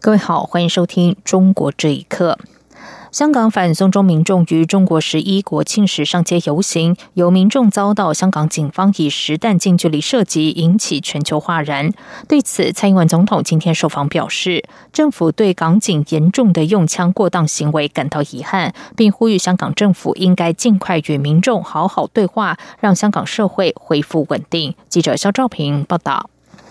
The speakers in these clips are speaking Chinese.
各位好，欢迎收听《中国这一刻》。香港反送中民众于中国十一国庆时上街游行，有民众遭到香港警方以实弹近距离射击，引起全球哗然。对此，蔡英文总统今天受访表示，政府对港警严重的用枪过当行为感到遗憾，并呼吁香港政府应该尽快与民众好好对话，让香港社会恢复稳定。记者肖兆平报道。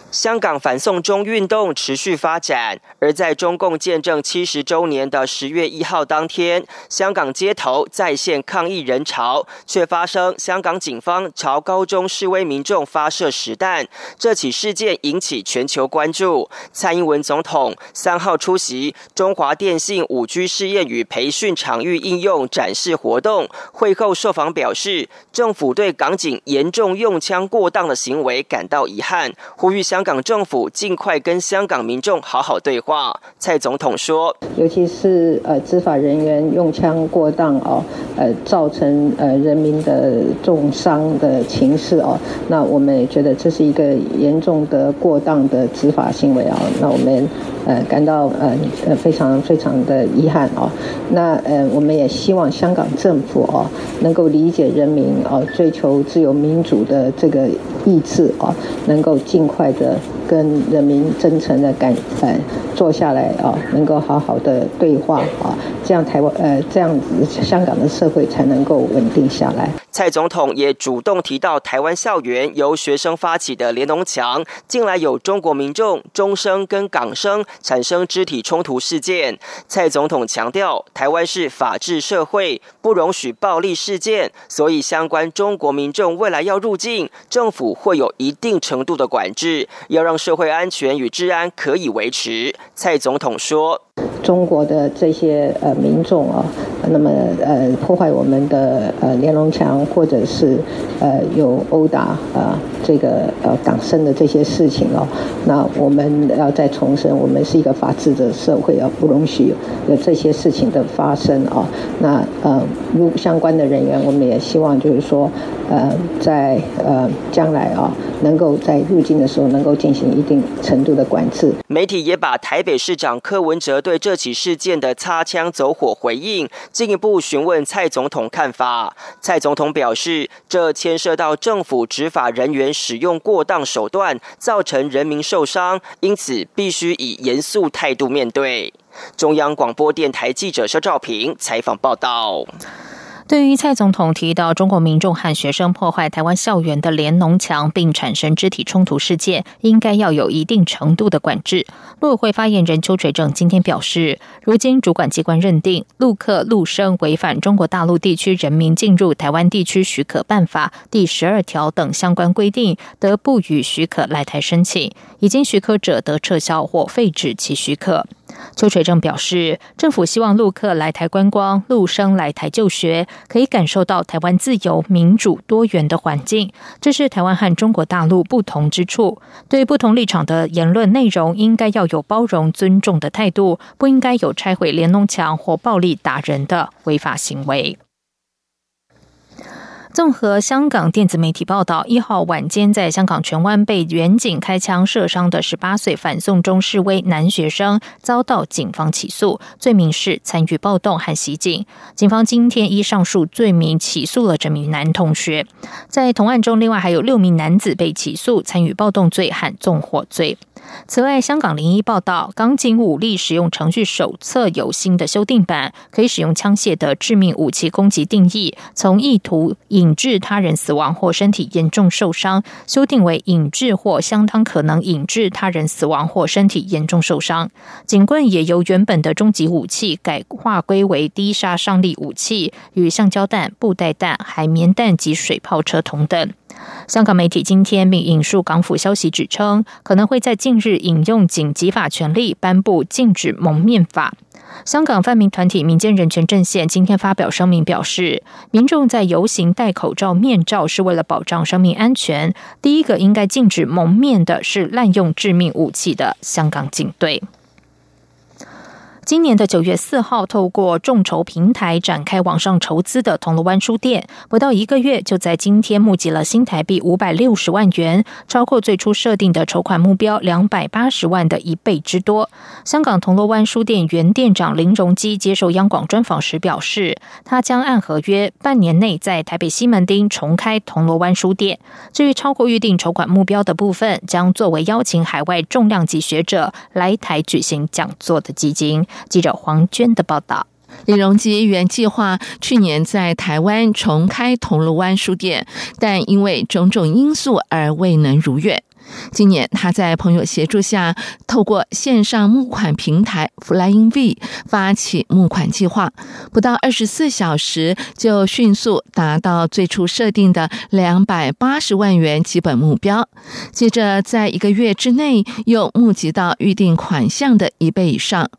香港反送中运动持续发展，而在中共建政七十周年的十月一号当天，香港街头再现抗议人潮，却发生香港警方朝高中示威民众发射实弹。这起事件引起全球关注。蔡英文总统三号出席中华电信五 G 试验与培训场域应用展示活动，会后受访表示，政府对港警严重用枪过当的行为感到遗憾，呼吁香。香港政府尽快跟香港民众好好对话。蔡总统说：“尤其是呃执法人员用枪过当哦，呃造成呃人民的重伤的情势哦，那我们也觉得这是一个严重的过当的执法行为啊。那我们呃感到呃呃非常非常的遗憾哦。那呃我们也希望香港政府哦能够理解人民哦追求自由民主的这个意志啊，能够尽快的。”跟人民真诚的感呃坐下来啊，能够好好的对话啊，这样台湾呃这样子香港的社会才能够稳定下来。蔡总统也主动提到，台湾校园由学生发起的联农墙，近来有中国民众中生跟港生产生肢体冲突事件。蔡总统强调，台湾是法治社会，不容许暴力事件，所以相关中国民众未来要入境，政府会有一定程度的管制，要让社会安全与治安可以维持。蔡总统说。中国的这些呃民众啊，那么呃破坏我们的呃连龙墙，或者是呃有殴打啊这个呃港生的这些事情哦，那我们要再重申，我们是一个法治的社会啊，不容许有这些事情的发生啊。那呃如相关的人员，我们也希望就是说呃在呃将来啊，能够在入境的时候能够进行一定程度的管制。媒体也把台北市长柯文哲对这起事件的擦枪走火回应，进一步询问蔡总统看法。蔡总统表示，这牵涉到政府执法人员使用过当手段，造成人民受伤，因此必须以严肃态度面对。中央广播电台记者肖照平采访报道。对于蔡总统提到中国民众和学生破坏台湾校园的连农墙，并产生肢体冲突事件，应该要有一定程度的管制。陆委会发言人邱垂正今天表示，如今主管机关认定陆客陆生违反中国大陆地区人民进入台湾地区许可办法第十二条等相关规定，得不予许可来台申请，已经许可者得撤销或废止其许可。邱垂正表示，政府希望陆客来台观光、陆生来台就学，可以感受到台湾自由、民主、多元的环境，这是台湾和中国大陆不同之处。对不同立场的言论内容，应该要有包容、尊重的态度，不应该有拆毁连农墙或暴力打人的违法行为。综合香港电子媒体报道，一号晚间在香港荃湾被远警开枪射伤的十八岁反送中示威男学生遭到警方起诉，罪名是参与暴动和袭警。警方今天依上述罪名起诉了这名男同学。在同案中，另外还有六名男子被起诉参与暴动罪和纵火罪。此外，香港零一报道，港警武力使用程序手册有新的修订版，可以使用枪械的致命武器攻击定义，从意图引致他人死亡或身体严重受伤，修订为引致或相当可能引致他人死亡或身体严重受伤。警棍也由原本的终极武器改划归为低杀伤力武器，与橡胶弹、布袋弹、海绵弹及水炮车同等。香港媒体今天并引述港府消息指称，可能会在近日引用紧急法权力颁布禁止蒙面法。香港泛民团体民间人权阵线今天发表声明表示，民众在游行戴口罩、面罩是为了保障生命安全。第一个应该禁止蒙面的是滥用致命武器的香港警队。今年的九月四号，透过众筹平台展开网上筹资的铜锣湾书店，不到一个月就在今天募集了新台币五百六十万元，超过最初设定的筹款目标两百八十万的一倍之多。香港铜锣湾书店原店长林荣基接受央广专访时表示，他将按合约半年内在台北西门町重开铜锣湾书店。至于超过预定筹款目标的部分，将作为邀请海外重量级学者来台举行讲座的基金。记者黄娟的报道：李荣基原计划去年在台湾重开铜锣湾书店，但因为种种因素而未能如愿。今年他在朋友协助下，透过线上募款平台 Flying V 发起募款计划，不到二十四小时就迅速达到最初设定的两百八十万元基本目标。接着在一个月之内，又募集到预定款项的一倍以上。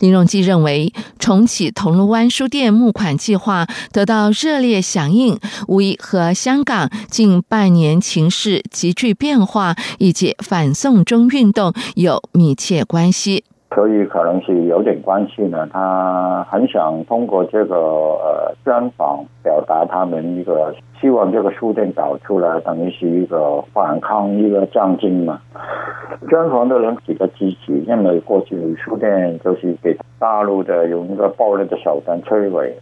林荣基认为，重启铜锣湾书店募款计划得到热烈响应，无疑和香港近半年情势急剧变化以及反送中运动有密切关系。所以可能是有点关系呢。他很想通过这个呃专访，表达他们一个希望这个书店搞出来，等于是一个反抗一个战争嘛。专访的人比较积极，因为过去书店就是给大陆的用一个暴力的手段摧毁，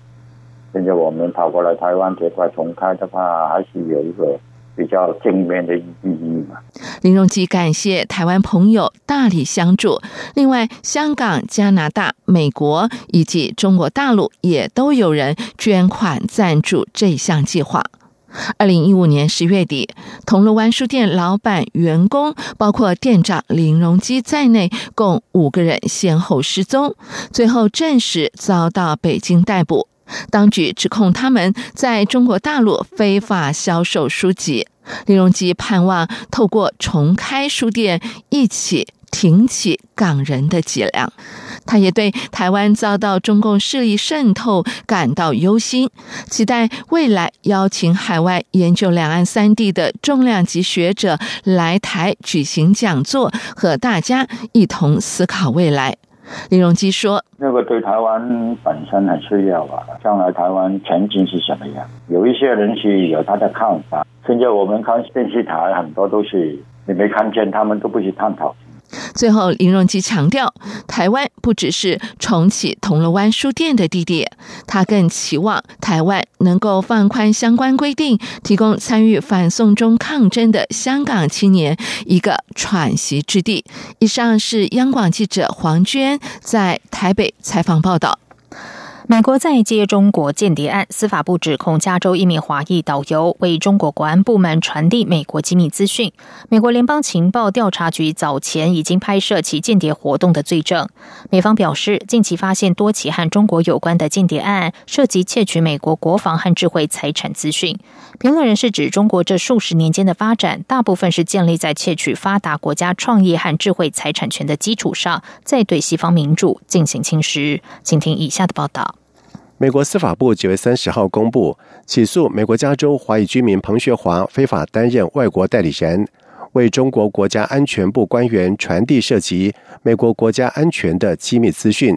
现在我们跑过来台湾这块重开的话，还是有一个。比较正面的意义嘛。林荣基感谢台湾朋友大力相助，另外香港、加拿大、美国以及中国大陆也都有人捐款赞助这项计划。二零一五年十月底，铜锣湾书店老板、员工，包括店长林荣基在内，共五个人先后失踪，最后证实遭到北京逮捕。当局指控他们在中国大陆非法销售书籍。李荣基盼望透过重开书店，一起挺起港人的脊梁。他也对台湾遭到中共势力渗透感到忧心，期待未来邀请海外研究两岸三地的重量级学者来台举行讲座，和大家一同思考未来。李荣基说：“那个对台湾本身很需要吧，将来台湾前景是什么样？有一些人是有他的看法。现在我们看电视台，很多都是你没看见，他们都不去探讨。”最后，林荣基强调，台湾不只是重启铜锣湾书店的地点，他更期望台湾能够放宽相关规定，提供参与反送中抗争的香港青年一个喘息之地。以上是央广记者黄娟在台北采访报道。美国在接中国间谍案，司法部指控加州一名华裔导游为中国国安部门传递美国机密资讯。美国联邦情报调查局早前已经拍摄其间谍活动的罪证。美方表示，近期发现多起和中国有关的间谍案，涉及窃取美国国防和智慧财产资讯。评论人士指，中国这数十年间的发展，大部分是建立在窃取发达国家创业和智慧财产权的基础上，再对西方民主进行侵蚀。请听以下的报道。美国司法部九月三十号公布起诉美国加州华裔居民彭学华非法担任外国代理人，为中国国家安全部官员传递涉及美国国家安全的机密资讯。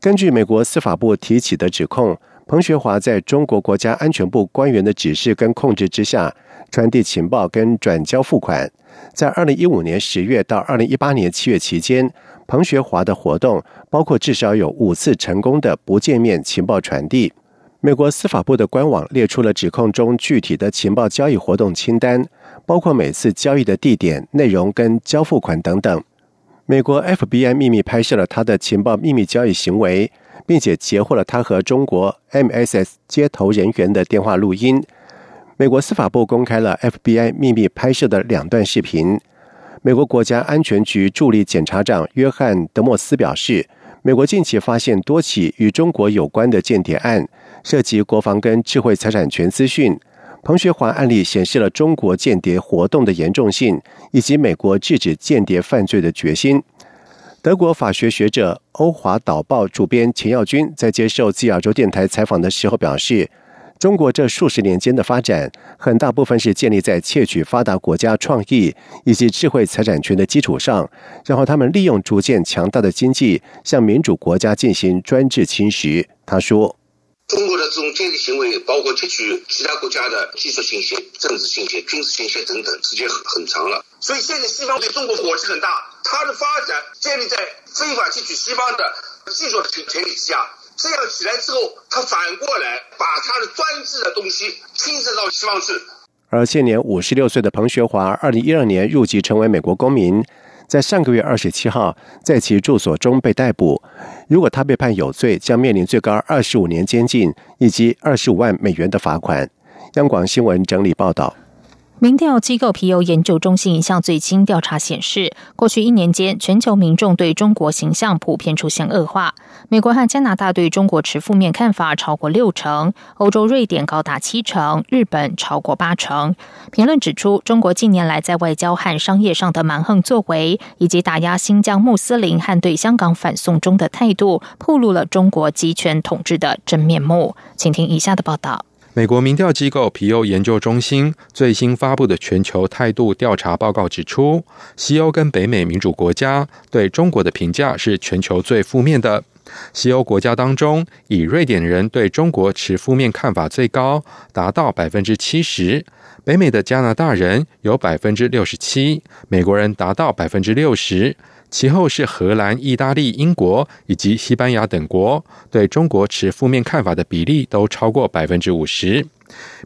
根据美国司法部提起的指控，彭学华在中国国家安全部官员的指示跟控制之下，传递情报跟转交付款。在二零一五年十月到二零一八年七月期间。彭学华的活动包括至少有五次成功的不见面情报传递。美国司法部的官网列出了指控中具体的情报交易活动清单，包括每次交易的地点、内容跟交付款等等。美国 FBI 秘密拍摄了他的情报秘密交易行为，并且截获了他和中国 MSS 接头人员的电话录音。美国司法部公开了 FBI 秘密拍摄的两段视频。美国国家安全局助理检察长约翰·德莫斯表示，美国近期发现多起与中国有关的间谍案，涉及国防跟智慧财产权资讯。彭学华案例显示了中国间谍活动的严重性，以及美国制止间谍犯罪的决心。德国法学学者欧华导报主编钱耀军在接受自亚洲电台采访的时候表示。中国这数十年间的发展，很大部分是建立在窃取发达国家创意以及智慧财产权的基础上，然后他们利用逐渐强大的经济向民主国家进行专制侵蚀。他说：“中国的这种间谍行为，包括窃取其他国家的技术信息、政治信息、军事信息等等，时间很很长了。所以现在西方对中国火气很大，它的发展建立在非法窃取西方的技术的前提之下。”这样起来之后，他反过来把他的专制的东西侵蚀到西方去。而现年五十六岁的彭学华，二零一二年入籍成为美国公民，在上个月二十七号在其住所中被逮捕。如果他被判有罪，将面临最高二十五年监禁以及二十五万美元的罚款。央广新闻整理报道。民调机构皮尤研究中心一项最新调查显示，过去一年间，全球民众对中国形象普遍出现恶化。美国和加拿大对中国持负面看法超过六成，欧洲瑞典高达七成，日本超过八成。评论指出，中国近年来在外交和商业上的蛮横作为，以及打压新疆穆斯林和对香港反送中的态度，暴露了中国集权统治的真面目。请听以下的报道。美国民调机构皮尤研究中心最新发布的全球态度调查报告指出，西欧跟北美民主国家对中国的评价是全球最负面的。西欧国家当中，以瑞典人对中国持负面看法最高，达到百分之七十；北美的加拿大人有百分之六十七，美国人达到百分之六十。其后是荷兰、意大利、英国以及西班牙等国对中国持负面看法的比例都超过百分之五十。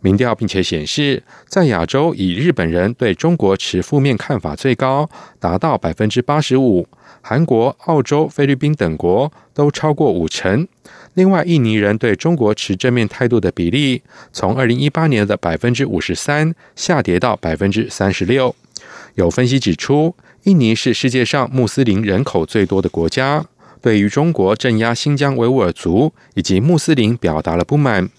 民调并且显示，在亚洲以日本人对中国持负面看法最高，达到百分之八十五；韩国、澳洲、菲律宾等国都超过五成。另外，印尼人对中国持正面态度的比例，从二零一八年的百分之五十三下跌到百分之三十六。有分析指出。印尼是世界上穆斯林人口最多的国家，对于中国镇压新疆维吾尔族以及穆斯林表达了不满。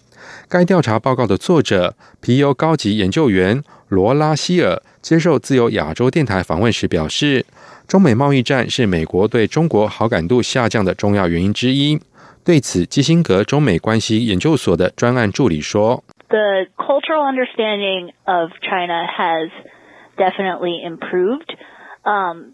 该调查报告的作者皮尤高级研究员罗拉希尔接受自由亚洲电台访问时表示，中美贸易战是美国对中国好感度下降的重要原因之一。对此，基辛格中美关系研究所的专案助理说：“The cultural understanding of China has definitely improved.” 嗯，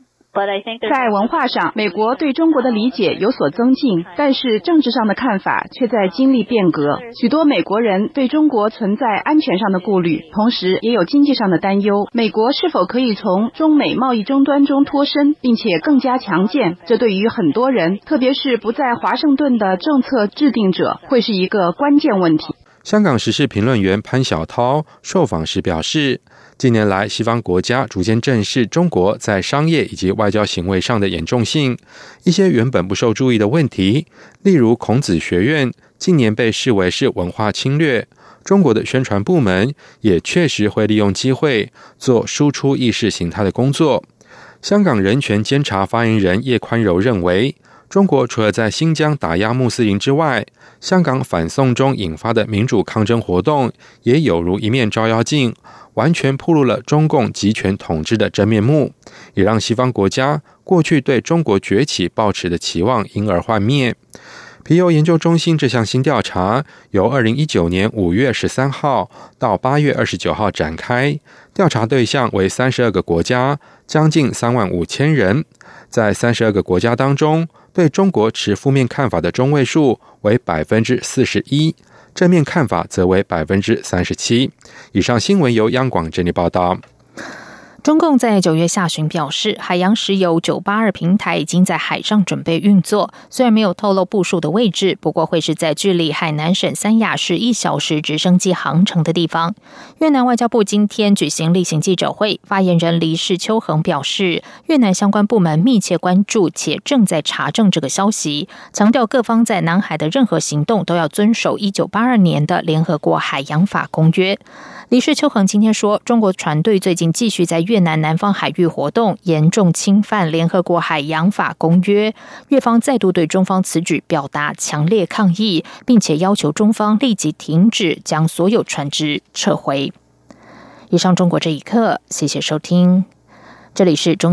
在文化上，美国对中国的理解有所增进，但是政治上的看法却在经历变革。许多美国人对中国存在安全上的顾虑，同时也有经济上的担忧。美国是否可以从中美贸易争端中脱身，并且更加强健？这对于很多人，特别是不在华盛顿的政策制定者，会是一个关键问题。香港时事评论员潘晓涛受访时表示。近年来，西方国家逐渐正视中国在商业以及外交行为上的严重性。一些原本不受注意的问题，例如孔子学院，近年被视为是文化侵略。中国的宣传部门也确实会利用机会做输出意识形态的工作。香港人权监察发言人叶宽柔认为，中国除了在新疆打压穆斯林之外，香港反送中引发的民主抗争活动，也有如一面照妖镜。完全暴露了中共集权统治的真面目，也让西方国家过去对中国崛起抱持的期望因而幻灭。皮尤研究中心这项新调查由二零一九年五月十三号到八月二十九号展开，调查对象为三十二个国家，将近三万五千人。在三十二个国家当中，对中国持负面看法的中位数为百分之四十一。正面看法则为百分之三十七。以上新闻由央广整理报道。中共在九月下旬表示，海洋石油九八二平台已经在海上准备运作，虽然没有透露部署的位置，不过会是在距离海南省三亚市一小时直升机航程的地方。越南外交部今天举行例行记者会，发言人黎世秋恒表示，越南相关部门密切关注且正在查证这个消息，强调各方在南海的任何行动都要遵守一九八二年的联合国海洋法公约。黎世秋恒今天说，中国船队最近继续在越南南方海域活动，严重侵犯联合国海洋法公约。越方再度对中方此举表达强烈抗议，并且要求中方立即停止将所有船只撤回。以上，中国这一刻，谢谢收听，这里是中。